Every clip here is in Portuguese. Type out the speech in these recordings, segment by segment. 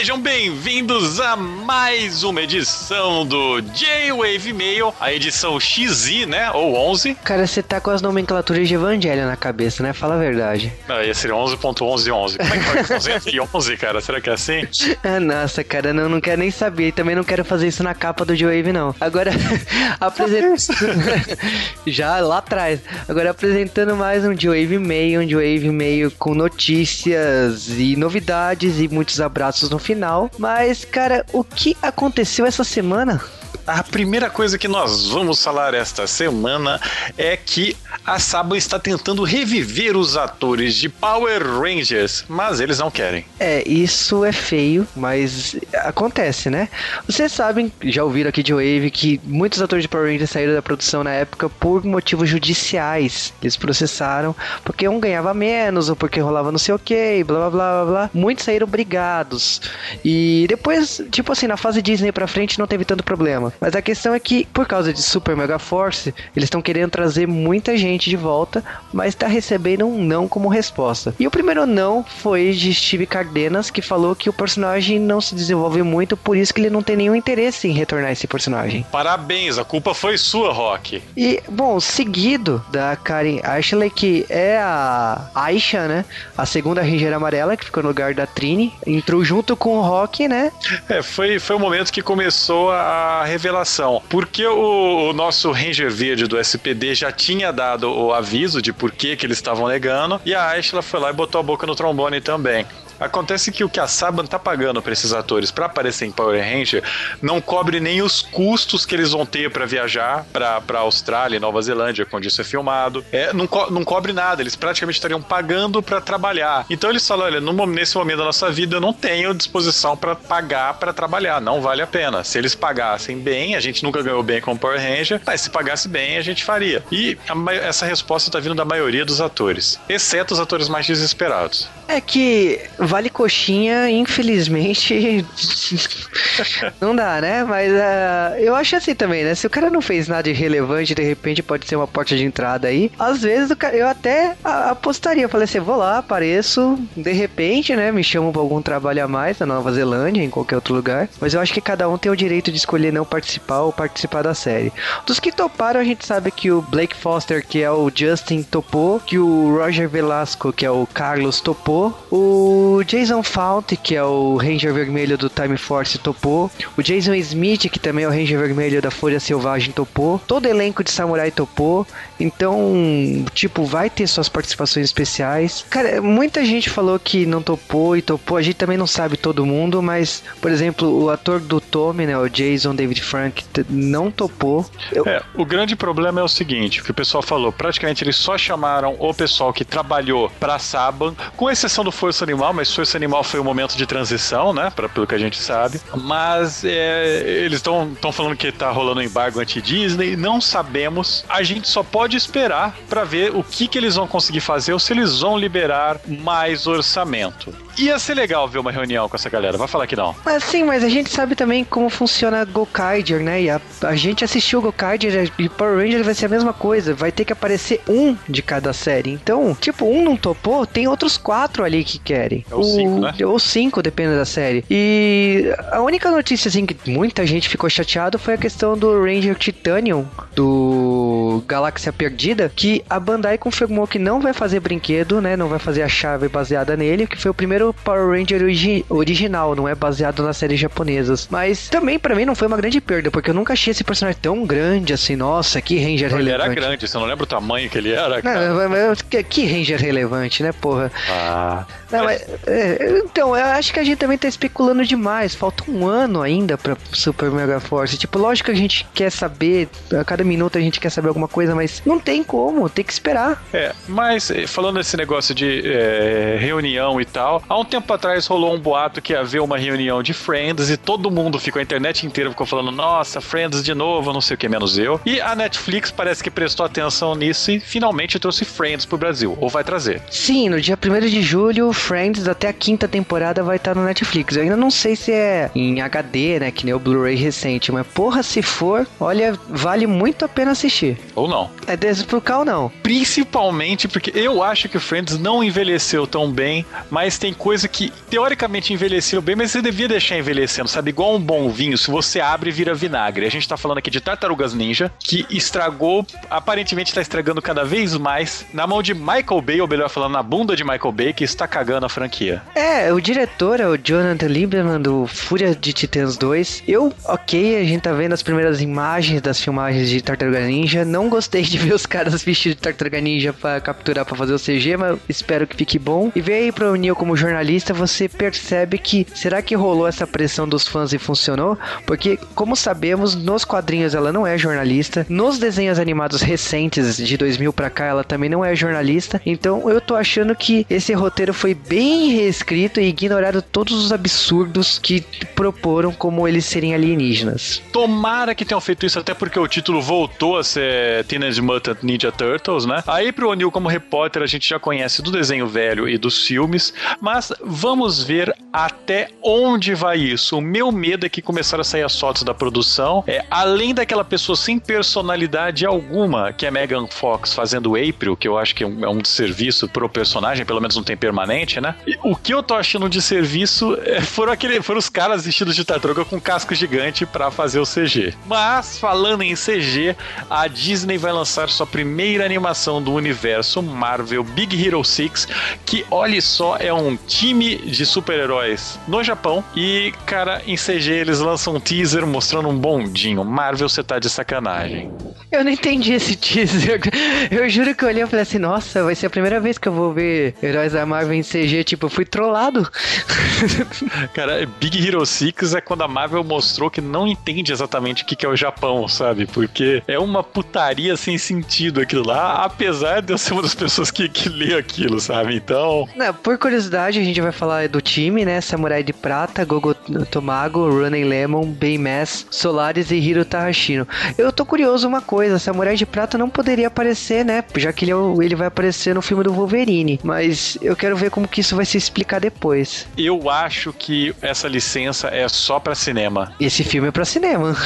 Sejam bem-vindos a mais uma edição do J-Wave Mail, a edição XI, né? Ou 11. Cara, você tá com as nomenclaturas de Evangelho na cabeça, né? Fala a verdade. Ah, ia ser 11.1111. Como é que vai 11 cara? Será que é assim? Ah, nossa, cara, não, não quero nem saber. E também não quero fazer isso na capa do J-Wave, não. Agora, apresentando... Já lá atrás. Agora, apresentando mais um J-Wave Mail, um J-Wave Mail com notícias e novidades e muitos abraços no final. Mas, cara, o que aconteceu essa semana? A primeira coisa que nós vamos falar esta semana é que a Saba está tentando reviver os atores de Power Rangers, mas eles não querem. É, isso é feio, mas acontece, né? Vocês sabem, já ouviram aqui de Wave, que muitos atores de Power Rangers saíram da produção na época por motivos judiciais. Eles processaram porque um ganhava menos ou porque rolava não sei o que, blá blá blá blá blá. Muitos saíram brigados. E depois, tipo assim, na fase Disney pra frente não teve tanto problema. Mas a questão é que, por causa de Super Mega Force, eles estão querendo trazer muita gente de volta, mas tá recebendo um não como resposta. E o primeiro não foi de Steve Cardenas, que falou que o personagem não se desenvolve muito, por isso que ele não tem nenhum interesse em retornar esse personagem. Parabéns, a culpa foi sua, Rock. E, bom, seguido da Karen Ashley, que é a Aisha, né? A segunda Ranger amarela, que ficou no lugar da Trini, entrou junto com o Rock, né? É, foi, foi o momento que começou a revelação. Porque o, o nosso Ranger Verde do SPD já tinha dado o aviso de por que, que eles estavam negando, e a Ashla foi lá e botou a boca no trombone também. Acontece que o que a Saban tá pagando para esses atores para aparecer em Power Ranger não cobre nem os custos que eles vão ter para viajar para Austrália e Nova Zelândia, quando isso é filmado. É, não, co não cobre nada, eles praticamente estariam pagando para trabalhar. Então eles falam: olha, no, nesse momento da nossa vida eu não tenho disposição para pagar para trabalhar, não vale a pena. Se eles pagassem bem, a gente nunca ganhou bem com Power Ranger, mas se pagasse bem, a gente faria. E a, essa resposta tá vindo da maioria dos atores, exceto os atores mais desesperados. É que vale coxinha, infelizmente, não dá, né? Mas uh, eu acho assim também, né? Se o cara não fez nada de relevante, de repente pode ser uma porta de entrada aí. Às vezes eu até apostaria, falei assim, vou lá, apareço, de repente, né? Me chamam pra algum trabalho a mais na Nova Zelândia, em qualquer outro lugar. Mas eu acho que cada um tem o direito de escolher não participar ou participar da série. Dos que toparam, a gente sabe que o Blake Foster, que é o Justin, topou, que o Roger Velasco, que é o Carlos, topou, o o Jason Faunt, que é o Ranger Vermelho do Time Force, topou. O Jason Smith, que também é o Ranger Vermelho da Folha Selvagem, topou. Todo elenco de Samurai topou. Então, tipo, vai ter suas participações especiais. Cara, muita gente falou que não topou e topou. A gente também não sabe todo mundo, mas, por exemplo, o ator do Tommy, né, o Jason David Frank, não topou. Eu... É, o grande problema é o seguinte, que o pessoal falou, praticamente eles só chamaram o pessoal que trabalhou pra Saban, com exceção do Força Animal, mas Força Animal foi um momento de transição, né? Pra, pelo que a gente sabe. Mas é, eles estão falando que tá rolando um embargo anti-Disney. Não sabemos. A gente só pode esperar para ver o que, que eles vão conseguir fazer ou se eles vão liberar mais orçamento. Ia ser legal ver uma reunião com essa galera, vai falar que não. Mas sim, mas a gente sabe também como funciona Gokaiger, né? E a, a gente assistiu Gokaiger e Power Ranger vai ser a mesma coisa. Vai ter que aparecer um de cada série. Então, tipo, um não topou, tem outros quatro ali que querem. É o, cinco, né? Ou cinco, dependendo da série. E a única notícia, assim, que muita gente ficou chateado foi a questão do Ranger Titanium, do Galáxia Perdida, que a Bandai confirmou que não vai fazer brinquedo, né? Não vai fazer a chave baseada nele, que foi o primeiro Power Ranger origi original, não é baseado nas séries japonesas. Mas também para mim não foi uma grande perda, porque eu nunca achei esse personagem tão grande assim. Nossa, que Ranger ele relevante. Ele era grande, você não lembra o tamanho que ele era? Não, que, que Ranger relevante, né, porra? Ah. Não, mas, é, então, eu acho que a gente também tá especulando demais. Falta um ano ainda pra Super Mega Force. Tipo, lógico que a gente quer saber, a cada minuto a gente quer saber alguma coisa, mas não tem como, tem que esperar. É, mas eh, falando desse negócio de é, reunião e tal, há um tempo atrás rolou um boato que ia haver uma reunião de Friends e todo mundo ficou, a internet inteira ficou falando, nossa, Friends de novo, não sei o que, menos eu. E a Netflix parece que prestou atenção nisso e finalmente trouxe Friends pro Brasil, ou vai trazer. Sim, no dia 1 de julho, Friends até a quinta temporada vai estar no Netflix. Eu ainda não sei se é em HD, né, que nem o Blu-ray recente, mas porra, se for, olha, vale muito a pena assistir. Ou não? É ou não? Principalmente porque eu acho que o Friends não envelheceu tão bem, mas tem coisa que teoricamente envelheceu bem, mas você devia deixar envelhecendo, sabe? Igual um bom vinho, se você abre, vira vinagre. A gente tá falando aqui de Tartarugas Ninja, que estragou, aparentemente tá estragando cada vez mais na mão de Michael Bay, ou melhor falando, na bunda de Michael Bay, que está cagando a franquia. É, o diretor é o Jonathan Lieberman do Fúria de Titãs 2. Eu, ok, a gente tá vendo as primeiras imagens das filmagens de Tartaruga Ninja. Não gostei de ver os caras vestidos de Tartaruga Ninja pra capturar pra fazer o CG, mas espero que fique bom. E ver aí pro Neil como jornalista, você percebe que será que rolou essa pressão dos fãs e funcionou? Porque, como sabemos, nos quadrinhos ela não é jornalista, nos desenhos animados recentes de 2000 pra cá ela também não é jornalista. Então eu tô achando que esse roteiro foi bem reescrito e ignoraram todos os absurdos que proporam como eles serem alienígenas. Tomara que tenham feito isso, até porque o título voltou a ser Teenage Mutant Ninja Turtles, né? Aí pro O'Neill como repórter a gente já conhece do desenho velho e dos filmes, mas vamos ver até onde vai isso. O meu medo é que começaram a sair as fotos da produção, é além daquela pessoa sem personalidade alguma, que é Megan Fox fazendo April, que eu acho que é um, é um serviço pro personagem, pelo menos não tem permanente, né? E o que eu tô achando de serviço é, foram, aquele, foram os caras vestidos de tartaruga com casco gigante para fazer o CG. Mas, falando em CG, a Disney vai lançar sua primeira animação do universo Marvel Big Hero 6, que, olhe só, é um time de super-heróis no Japão. E, cara, em CG eles lançam um teaser mostrando um bondinho. Marvel, você tá de sacanagem. Eu não entendi esse teaser. Eu juro que eu olhei e falei assim, nossa, vai ser a primeira vez que eu vou ver heróis da Marvel em CG. Tipo, eu fui trollado. Cara, Big Hero 6 é quando a Marvel mostrou que não entende exatamente o que é o Japão, sabe? Porque é uma putaria sem sentido aquilo lá, apesar de eu ser uma das pessoas que, que lê aquilo, sabe? Então. Não, por curiosidade, a gente vai falar do time, né? Samurai de Prata, Gogo Tomago, Running Lemon, Baymass, Solaris e Hiro Tahashino. Eu tô curioso uma coisa, Samurai de Prata não poderia aparecer, né? Já que ele, é ele vai aparecer no filme do Wolverine. Mas eu quero ver como que isso vai se explicar depois. Eu acho que essa licença é só para cinema. Esse filme é para cinema.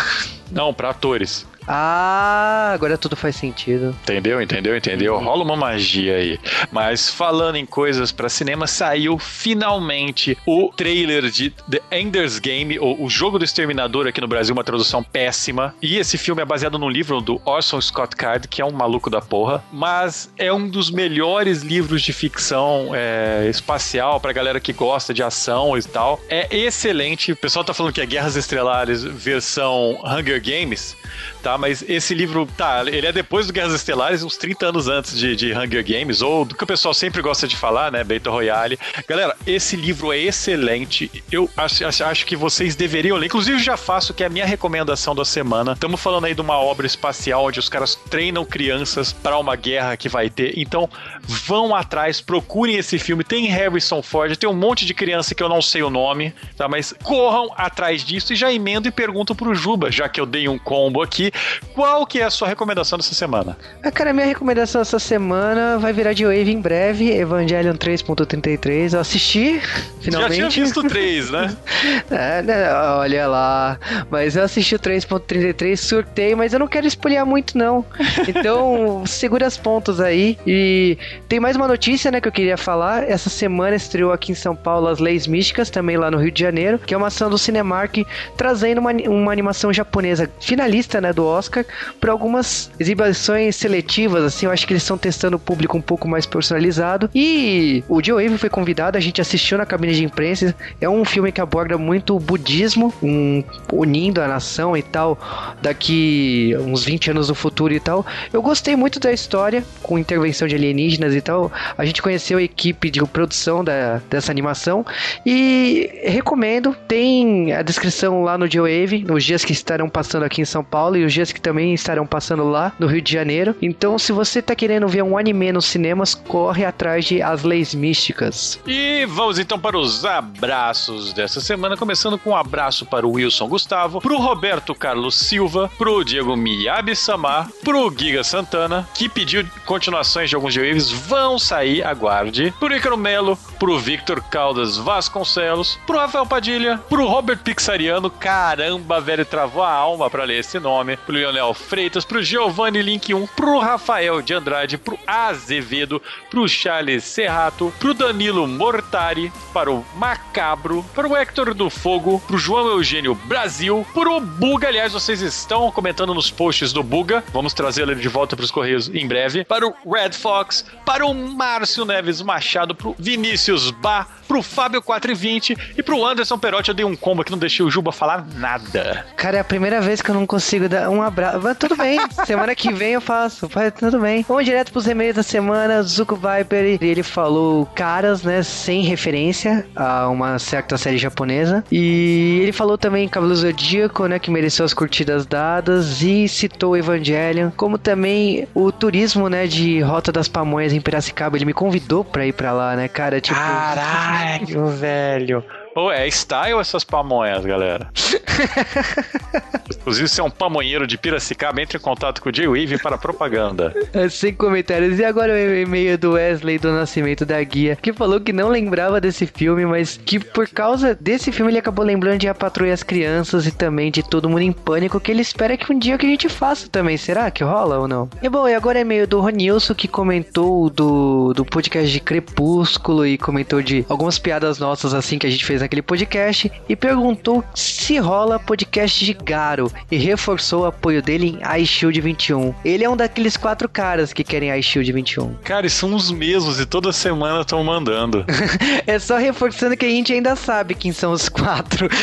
Não, para atores. Ah, agora tudo faz sentido. Entendeu? Entendeu? Entendeu? Rola uma magia aí. Mas falando em coisas para cinema, saiu finalmente o trailer de The Ender's Game, ou O Jogo do Exterminador aqui no Brasil, uma tradução péssima. E esse filme é baseado no livro do Orson Scott Card, que é um maluco da porra, mas é um dos melhores livros de ficção é, espacial pra galera que gosta de ação e tal. É excelente. O pessoal tá falando que é Guerras Estrelares versão Hunger Games, tá? Mas esse livro, tá, ele é depois do Guerras Estelares, uns 30 anos antes de, de Hunger Games, ou do que o pessoal sempre gosta de falar, né? Battle Royale. Galera, esse livro é excelente. Eu acho, acho, acho que vocês deveriam ler. Inclusive, já faço que é a minha recomendação da semana. Estamos falando aí de uma obra espacial onde os caras treinam crianças para uma guerra que vai ter. Então, vão atrás, procurem esse filme. Tem Harrison Ford, tem um monte de criança que eu não sei o nome, tá? Mas corram atrás disso e já emendo e pergunto pro Juba, já que eu dei um combo aqui, qual que é a sua recomendação dessa semana? Ah, cara, minha recomendação essa semana vai virar de wave em breve, Evangelion 3.33. Eu assisti, finalmente. Já tinha visto o 3, né? é, né? Olha lá. Mas eu assisti o 3.33, surtei, mas eu não quero espolhar muito, não. Então, segura as pontas aí. E tem mais uma notícia, né, que eu queria falar. Essa semana estreou aqui em São Paulo As Leis Místicas, também lá no Rio de Janeiro, que é uma ação do Cinemark trazendo uma, uma animação japonesa finalista, né, do Oscar, para algumas exibições seletivas, assim, eu acho que eles estão testando o público um pouco mais personalizado. E o Joe Wave foi convidado, a gente assistiu na cabine de imprensa. É um filme que aborda muito o budismo, um, unindo a nação e tal, daqui uns 20 anos no futuro e tal. Eu gostei muito da história, com intervenção de alienígenas e tal. A gente conheceu a equipe de produção da, dessa animação e recomendo. Tem a descrição lá no Joe Wave, nos dias que estarão passando aqui em São Paulo e os dias que também estarão passando lá no Rio de Janeiro. Então, se você tá querendo ver um anime nos cinemas, corre atrás de As Leis Místicas. E vamos então para os abraços dessa semana, começando com um abraço para o Wilson Gustavo, pro Roberto Carlos Silva, pro Diego Miyabi Samar, pro Giga Santana, que pediu continuações de alguns Waves, vão sair, aguarde, pro Icaro Melo, pro Victor Caldas Vasconcelos, pro Rafael Padilha, pro Robert Pixariano, caramba, velho, travou a alma para ler esse nome, pro Lionel Freitas, pro Giovanni Link 1, pro Rafael de Andrade, pro Azevedo, pro Charles Serrato, pro Danilo Mortari, para o Macabro, para o Hector do Fogo, pro João Eugênio Brasil, pro Buga. Aliás, vocês estão comentando nos posts do Buga. Vamos trazê-lo de volta pros Correios em breve. Para o Red Fox, para o Márcio Neves Machado, pro Vinícius Bá, pro Fábio 420 e pro Anderson Perotti. Eu dei um combo que não deixei o Juba falar nada. Cara, é a primeira vez que eu não consigo dar um abraço. Mas tudo bem, semana que vem eu faço. Tudo bem. Vamos direto pros e-mails da semana. Zuko Viper, ele falou caras, né, sem referência a uma certa série japonesa. E ele falou também Cavalo Zodíaco, né, que mereceu as curtidas dadas e citou o Evangelion, como também o turismo, né, de Rota das Pamonhas em Piracicaba. Ele me convidou pra ir pra lá, né, cara? Tipo, Caralho, velho. Ou é style essas pamonhas, galera? Inclusive, se é um pamonheiro de Piracicaba, entre em contato com o J-Wave para propaganda. É, sem comentários. E agora o e-mail do Wesley do Nascimento da Guia, que falou que não lembrava desse filme, mas que por causa desse filme ele acabou lembrando de A Patrulha as Crianças e também de Todo Mundo em Pânico, que ele espera que um dia que a gente faça também. Será que rola ou não? E bom, e agora é e-mail do Ronilson, que comentou do, do podcast de Crepúsculo e comentou de algumas piadas nossas assim que a gente fez naquele podcast e perguntou se rola podcast de Garo e reforçou o apoio dele em iShield 21. Ele é um daqueles quatro caras que querem iShield 21. Cara, e são os mesmos e toda semana estão mandando. é só reforçando que a gente ainda sabe quem são os quatro.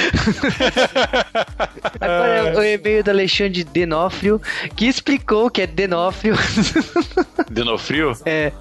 Agora é o e-mail do Alexandre Denofrio, que explicou que é Denofrio. Denofrio? É.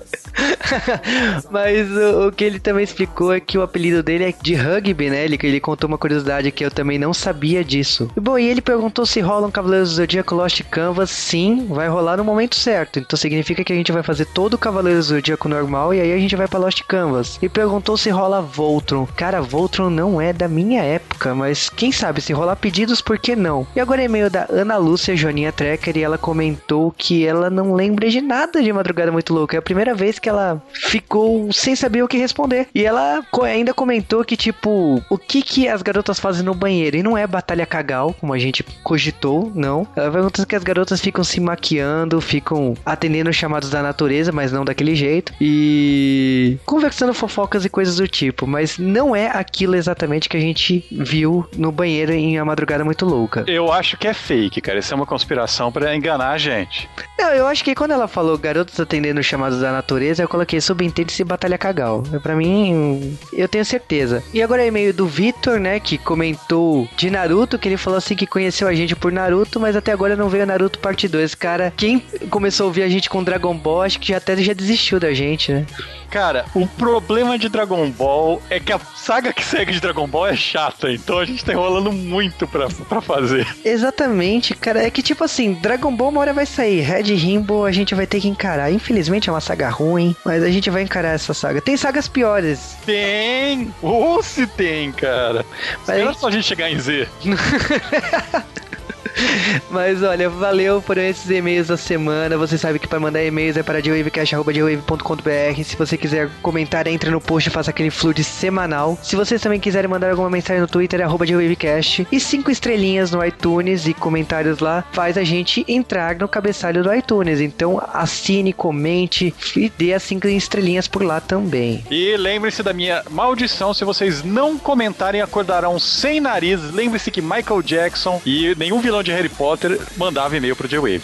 Mas o, o, que ele também explicou é que o apelido dele é de rugby, né? Ele, ele contou uma curiosidade que eu também não sabia disso. E, bom, e ele perguntou se rola um Cavaleiros do Zodíaco Lost Canvas. Sim, vai rolar no momento certo. Então significa que a gente vai fazer todo o Cavaleiros do Zodíaco normal e aí a gente vai pra Lost Canvas. E perguntou se rola Voltron. Cara, Voltron não é da minha época, mas quem sabe se rolar pedidos, por que não? E agora é e-mail da Ana Lúcia Joaninha Trecker e ela comentou que ela não lembra de nada de Madrugada Muito Louca. É a primeira vez que ela ficou sem saber o que responder. E ela ainda comentou que, tipo, o que que as garotas fazem no banheiro? E não é batalha cagal, como a gente cogitou, não. Ela pergunta que as garotas ficam se maquiando, ficam atendendo os chamados da natureza, mas não daquele jeito. E conversando fofocas e coisas do tipo. Mas não é aquilo exatamente que a gente viu no banheiro em A Madrugada Muito Louca. Eu acho que é fake, cara. Isso é uma conspiração para enganar a gente. Não, eu acho que quando ela falou garotos atendendo os chamados da natureza, eu coloquei subentende-se Batalha Cagal. Pra mim, eu tenho certeza. E agora é e-mail do Vitor, né, que comentou de Naruto, que ele falou assim que conheceu a gente por Naruto, mas até agora não veio Naruto parte 2. Cara, quem começou a ouvir a gente com Dragon Ball, acho que já até já desistiu da gente, né? Cara, o problema de Dragon Ball é que a saga que segue de Dragon Ball é chata, então a gente tá enrolando muito pra, pra fazer. Exatamente, cara. É que tipo assim, Dragon Ball uma hora vai sair, Red Rainbow a gente vai ter que encarar. Infelizmente é uma saga ruim, mas a gente vai encarar essa saga. Tem sagas piores. Tem! Ou oh, se tem, cara. Mas Espera só a gente chegar em Z. Mas olha, valeu por esses e-mails da semana. Você sabe que para mandar e-mails é para dewavecast.com.br. Se você quiser comentar, entre no post e faça aquele flood semanal. Se vocês também quiserem mandar alguma mensagem no Twitter, é dewavecast. E cinco estrelinhas no iTunes e comentários lá faz a gente entrar no cabeçalho do iTunes. Então assine, comente e dê as cinco estrelinhas por lá também. E lembre-se da minha maldição: se vocês não comentarem, acordarão sem nariz. Lembre-se que Michael Jackson e nenhum vilão de Harry Potter mandava e-mail pro J-Wave.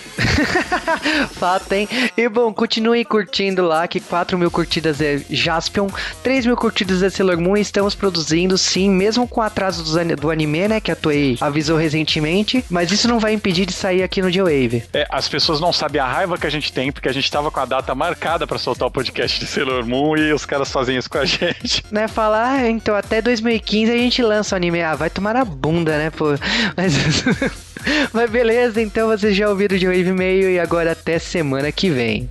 Fato, hein? E bom, continue curtindo lá, que 4 mil curtidas é Jaspion, 3 mil curtidas é Sailor Moon. Estamos produzindo, sim, mesmo com atraso do, anime, né? Que a Toei avisou recentemente. Mas isso não vai impedir de sair aqui no J-Wave. É, as pessoas não sabem a raiva que a gente tem, porque a gente tava com a data marcada para soltar o podcast de Sailor Moon e os caras fazem isso com a gente. Né? Falar, ah, então até 2015 a gente lança o anime. Ah, vai tomar na bunda, né, pô? Mas. Mas beleza, então vocês já ouviram de Wave Mail e agora até semana que vem.